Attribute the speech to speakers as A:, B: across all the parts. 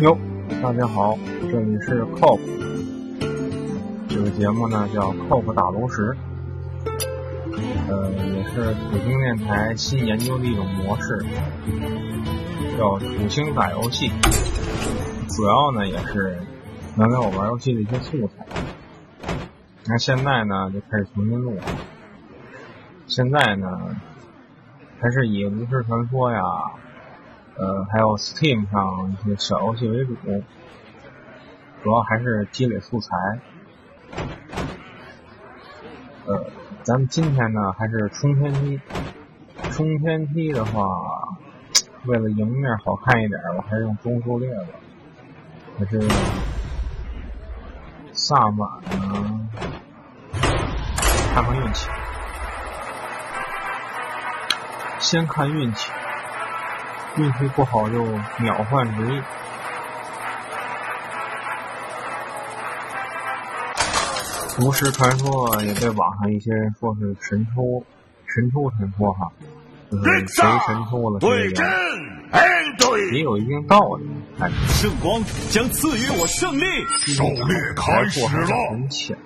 A: 哟，大家好，这里是 COP，这个节目呢叫 COP 打炉石，呃，也是土星电台新研究的一种模式，叫土星打游戏，主要呢也是能给我玩游戏的一些素材。那现在呢就开始重新录，现在呢还是以炉石传说呀。呃，还有 Steam 上一些小游戏为主，主要还是积累素材。呃，咱们今天呢还是冲天梯，冲天梯的话，为了赢面好看一点，我还是用中速列吧。可是萨满呢，看看运气，先看运气。运气不好就秒换职业。巫师传说也被网上一些人说是神偷，神偷神说哈，就是谁神偷了谁赢，也有一定道理。
B: 圣光将赐予我胜利，
C: 狩猎开始了。
A: 很浅。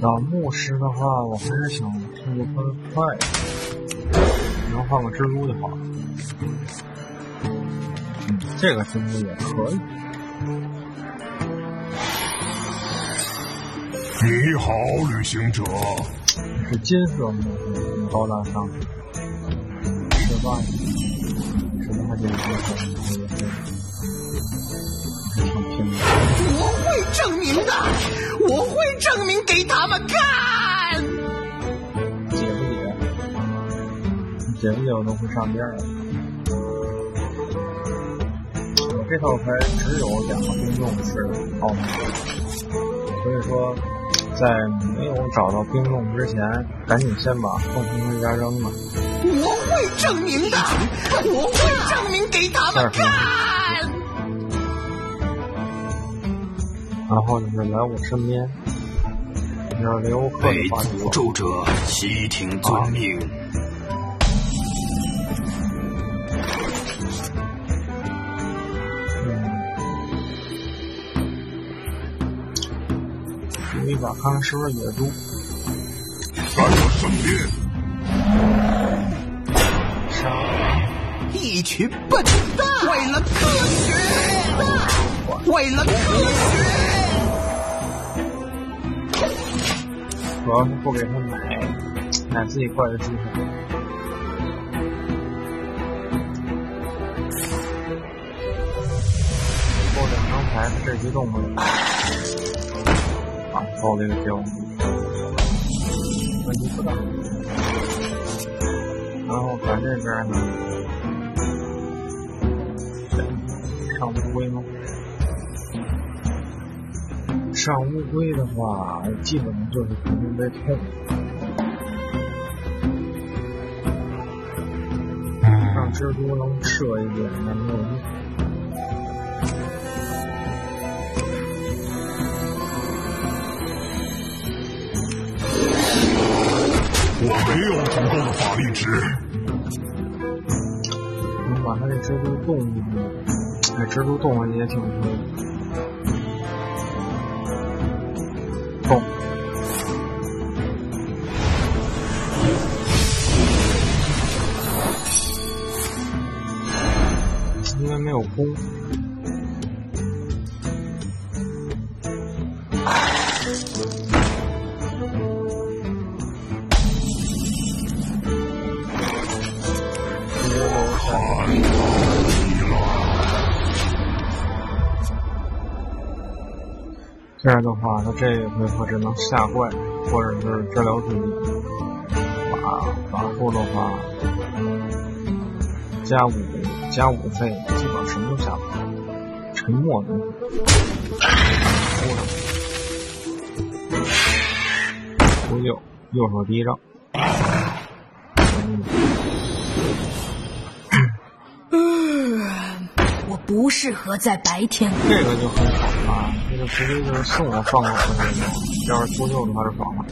A: 老牧师的话，我还是想速度更快，能换个蜘蛛就好了。嗯，这个蜘蛛也可以。
C: 你好，旅行者。
A: 是金色牧师，很高大上。吃饭，吃饭这个地方也是，挺拼的。
D: 我会证明的，我会证明给他们看。
A: 你解不解我都会上边儿。我这套牌只有两个冰冻是奥秘，所以说在没有找到冰冻之前，赶紧先把凤凰回家扔了。
D: 我会证明的，我会证明给他们看。
A: 然后就是来我身边，让刘克
B: 被诅咒者悉听遵命。
A: 赌把，看看是不是野猪。
C: 在我身边。
A: 杀！
D: 一群笨蛋！为了科学，为了科学。
A: 主要是不给他买买自己怪的机会。后两张牌，这局动不了。啊，抽了一个标，问题不大。然后咱这边呢，上乌龟吗？上乌龟的话，基本上就是肯定被痛。上蜘蛛能射一点，那没有用。
C: 我没有足够的法力值。
A: 能把他这蜘蛛动一动，那蜘蛛动了也挺痛。动。因为没有弓。这样的话，他这一回合只能下怪，或者是治疗自己。法法术的话，加五加五费，基本上什么都下不了。沉默能不右右手第一
E: 张。不适合在白天。
A: 这个就很好啊！这个直接就是送我放过去那种，要是秃鹫的话就爽了。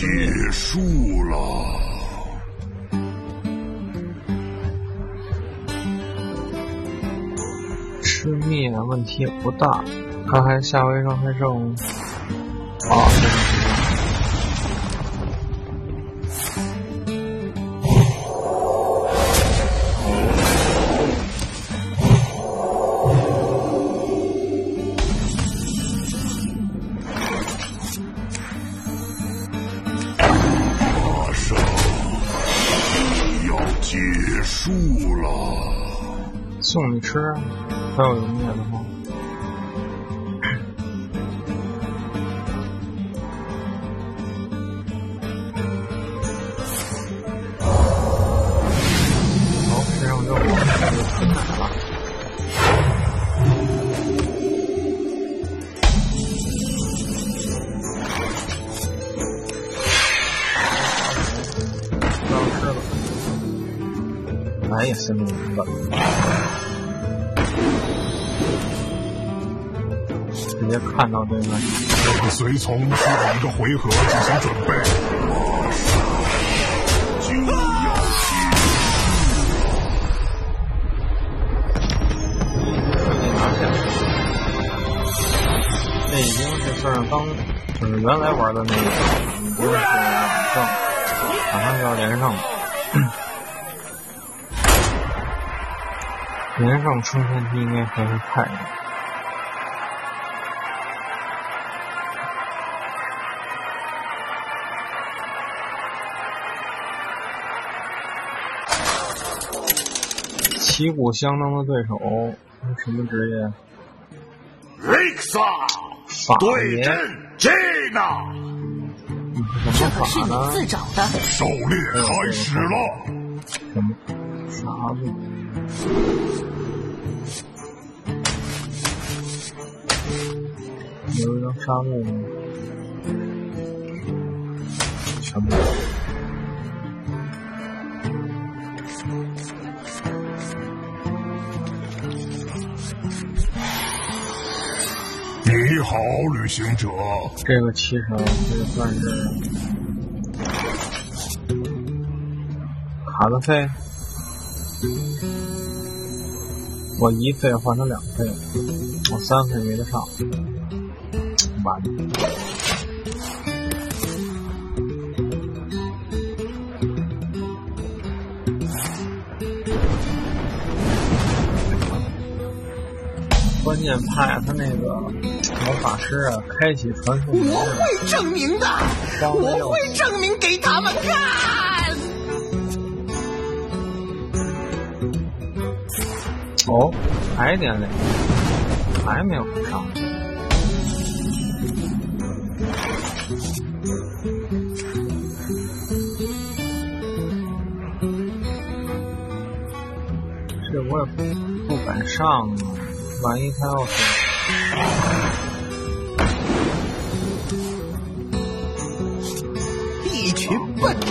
C: 结束了。
A: 吃面问题也不大，看还下回上还剩啊，看到这个，
C: 随从需要一个回合进行准备。就。
A: 这已经是算是刚，就是原来玩的那个，已经是马上，马上就要连胜了。连胜春天梯应该还是快的。旗鼓相当的对手，什么职业？
B: 瑞克萨
A: 法？
B: 对阵吉娜，
A: 你是什么
E: 这可是你？自找的。
C: 狩猎开始了。
A: 什么啥子？有一张沙漠吗？全部。
C: 好，旅行者。
A: 这个骑手这算是卡的费，我一费换成两费，我三费没得上，关键怕他那个魔法师啊，开启传送门
D: 我会证明的，我会证明给他们看。
A: 哦，还点嘞，还没有上。这我也不不敢上啊，万一他要是
D: 一群笨蛋！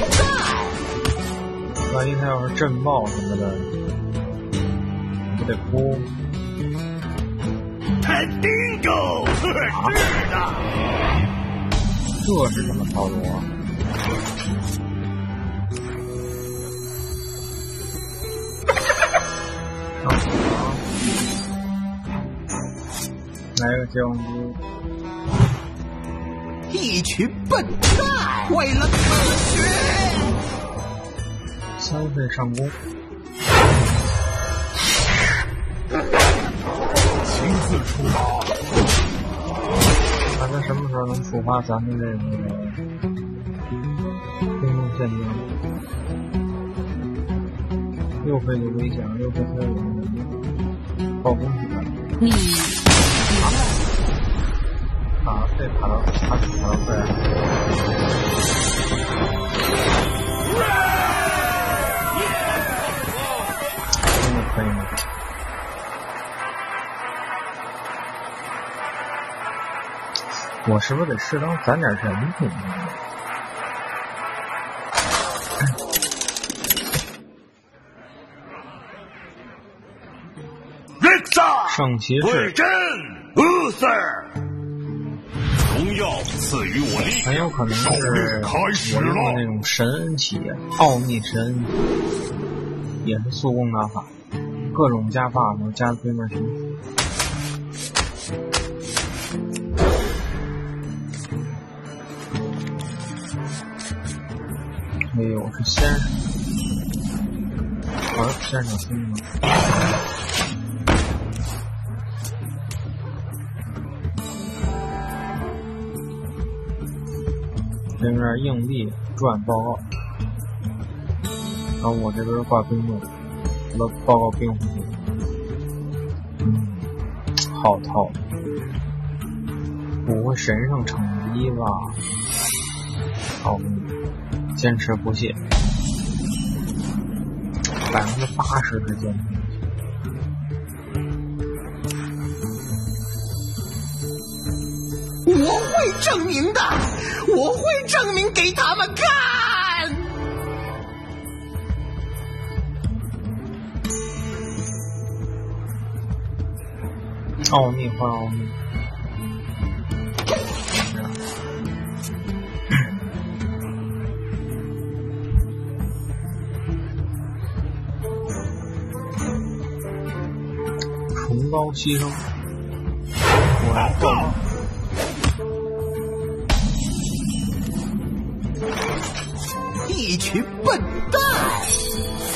A: 万一他要是震爆什么的，我得哭。
B: 肯定够，是的。
A: 这是什么操作来个僵尸，
D: 一群笨蛋！为了科学，
A: 三费上攻，
C: 亲自出马。
A: 看他什么时候能触发咱们这个空中陷阱。又费有危险，又费他有暴风雪，
E: 你
A: 卡费卡到爬爬到费。真的可以吗？我是不是得适当攒点人品呢？
B: 瑞克萨
A: 圣骑士
B: 对阵乌瑟尔，从耀赐予我力
A: 很有可能是我用了那种神恩起，奥秘神也是速攻打法，各种加 buff 加对面神。哎呦，是先生，好的，先生听吗？对面硬币转报告，然后我这边挂兵种，我报告冰回去。嗯，好套，不会神圣成绩吧？好，坚持不懈，百分之八十是坚持。
D: 会证明的，我会证明给他们看。
A: 奥秘换奥秘，崇高牺牲，果然做
D: 一群笨蛋！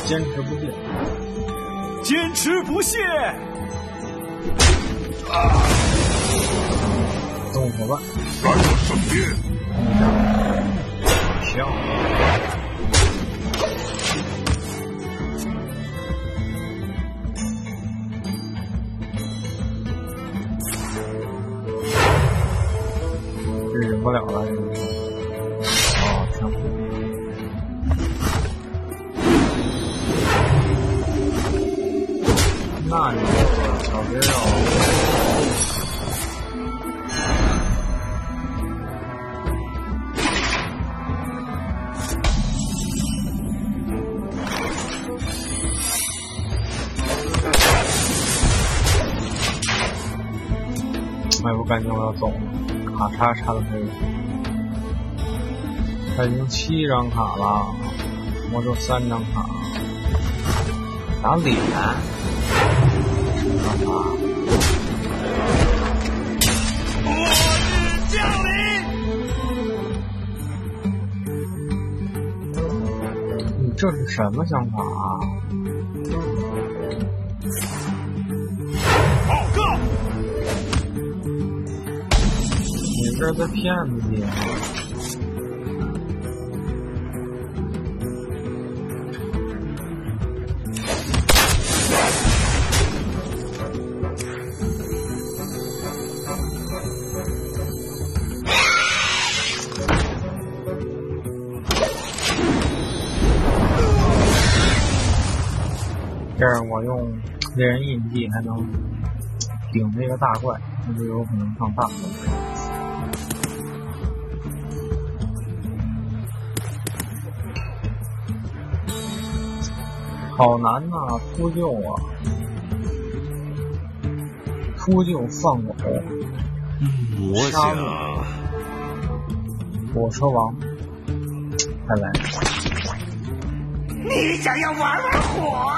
A: 坚持不懈，
B: 坚持不懈。
A: 动伙伴，
C: 来我身边，
A: 行。这忍不了了，他已经七张卡了，我就三张卡。打脸，干嘛？
B: 末日降临！
A: 你这是什么想法啊？
B: 报告！
A: 你这是在骗自己这样我用猎人印记还能顶这个大怪，那就有可能上大怪。好难呐、秃鹫啊！秃鹫放狗，
B: 我
A: 杀
B: 想，
A: 火车王，快来！
D: 你想要玩玩火？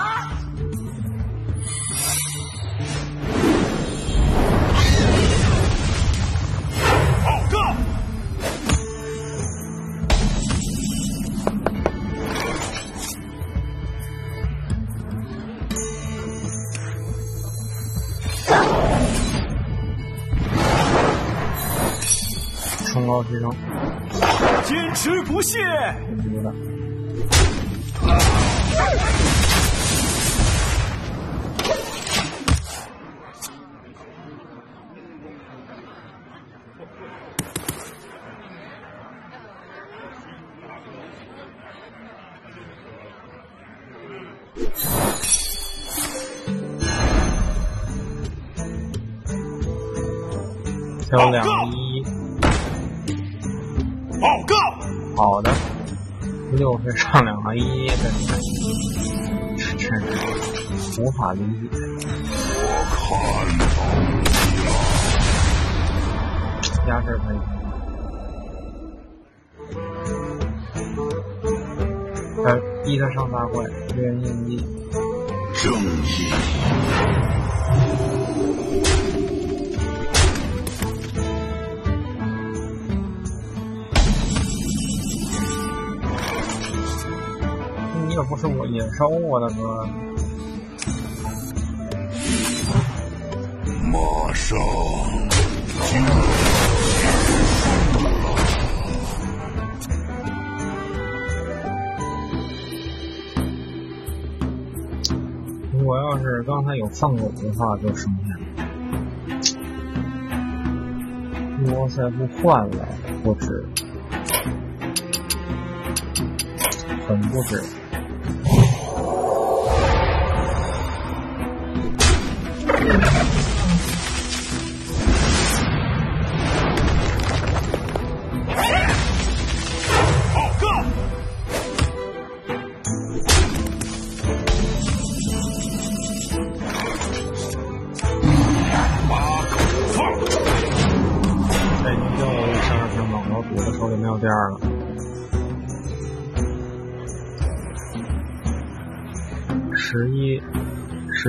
A: 冲高提升，
B: 坚持不懈！
A: 必须好的，不就是上两个一的，真是无法理解。我看到你了，压制可以。他，逼他上大怪，没人应一。
C: 正义。
A: 不是我野兽啊，大哥！
C: 马上
A: 如果要是刚才有放狗的话，就省钱。哇塞，不换了，不值，很不值。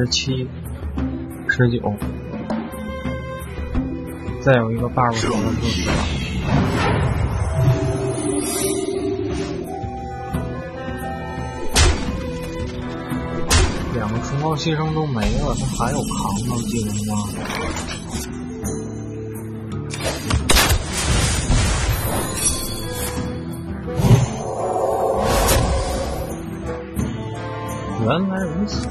A: 十七、十九，再有一个 buff 手的就死了。两个崇高牺牲都没了，他还有扛的技能吗？原来如此。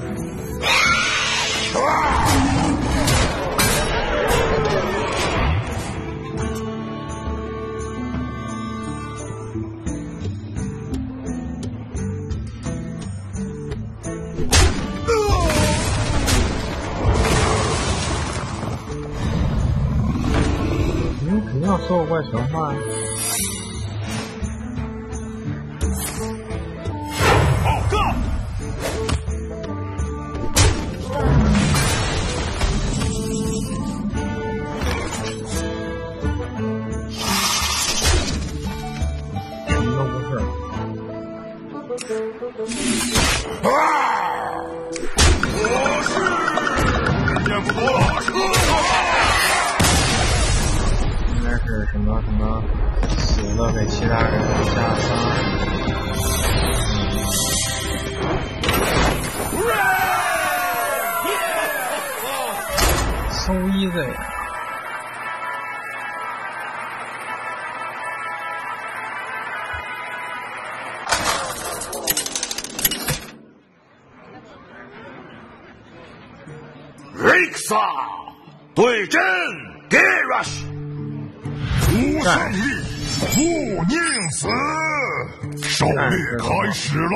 A: 嗯，肯定要所有怪全 So easy。
C: 瑞克萨对阵 Garash，无胜利，不宁死，狩猎开始了。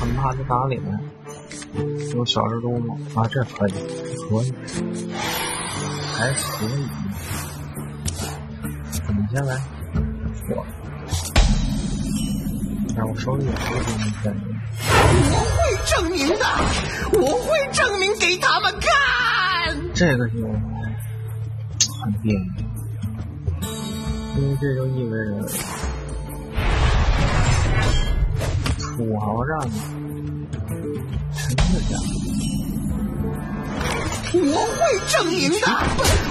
A: 很怕他打脸，有小蜘蛛吗？啊，这可以，可以，还可以。你先来，我。让我手里有这个东西。
D: 我会证明的，我会证明给他们看。
A: 这个就很别扭，因为这就意味着土豪让你
D: 我会证明的，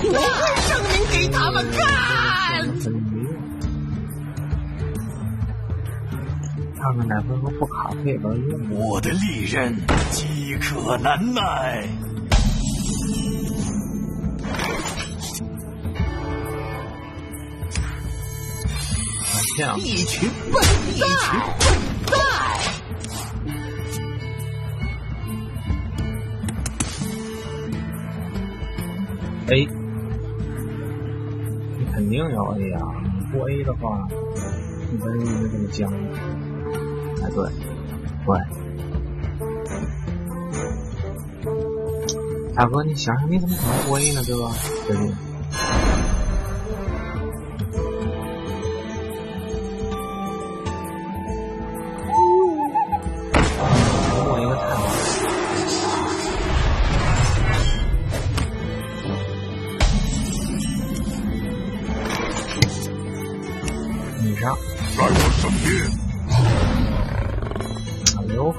D: 我会证明给他们看。
A: 很没用。看看哪回合不卡可以玩用。
B: 我的利刃饥渴难耐。
D: 一群笨蛋，
A: A，，你肯定要 A 呀、你不 A 的话，你跟人一直这么僵。哎，对，对。大哥，你想想，你怎么可能不 A 呢？对吧？对不对？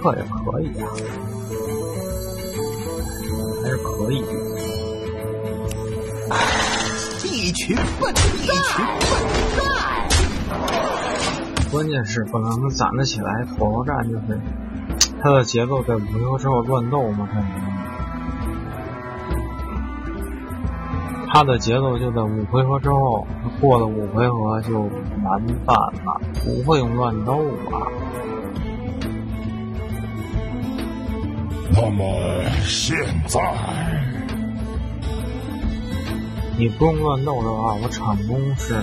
C: 边。
A: 雷欧克也可以啊，还是可以。
D: 一群笨蛋，一群笨蛋。
A: 关键是不可能攒得起来。火炮战就是它的节奏在五回合之后乱斗嘛，它它的节奏就在五回合之后，过了五回合就难办了，不会用乱斗啊。
C: 那么现在，
A: 你不用乱斗的话，我场攻是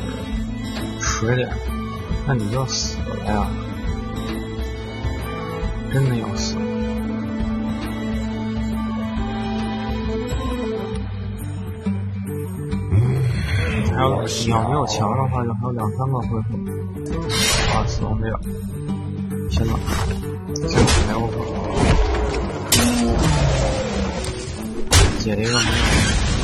A: 十点，那你就死了呀，真的要死。还有，你要没有墙的话，就还有两三个回合。啊，死亡这个，行了，现在没有野人让不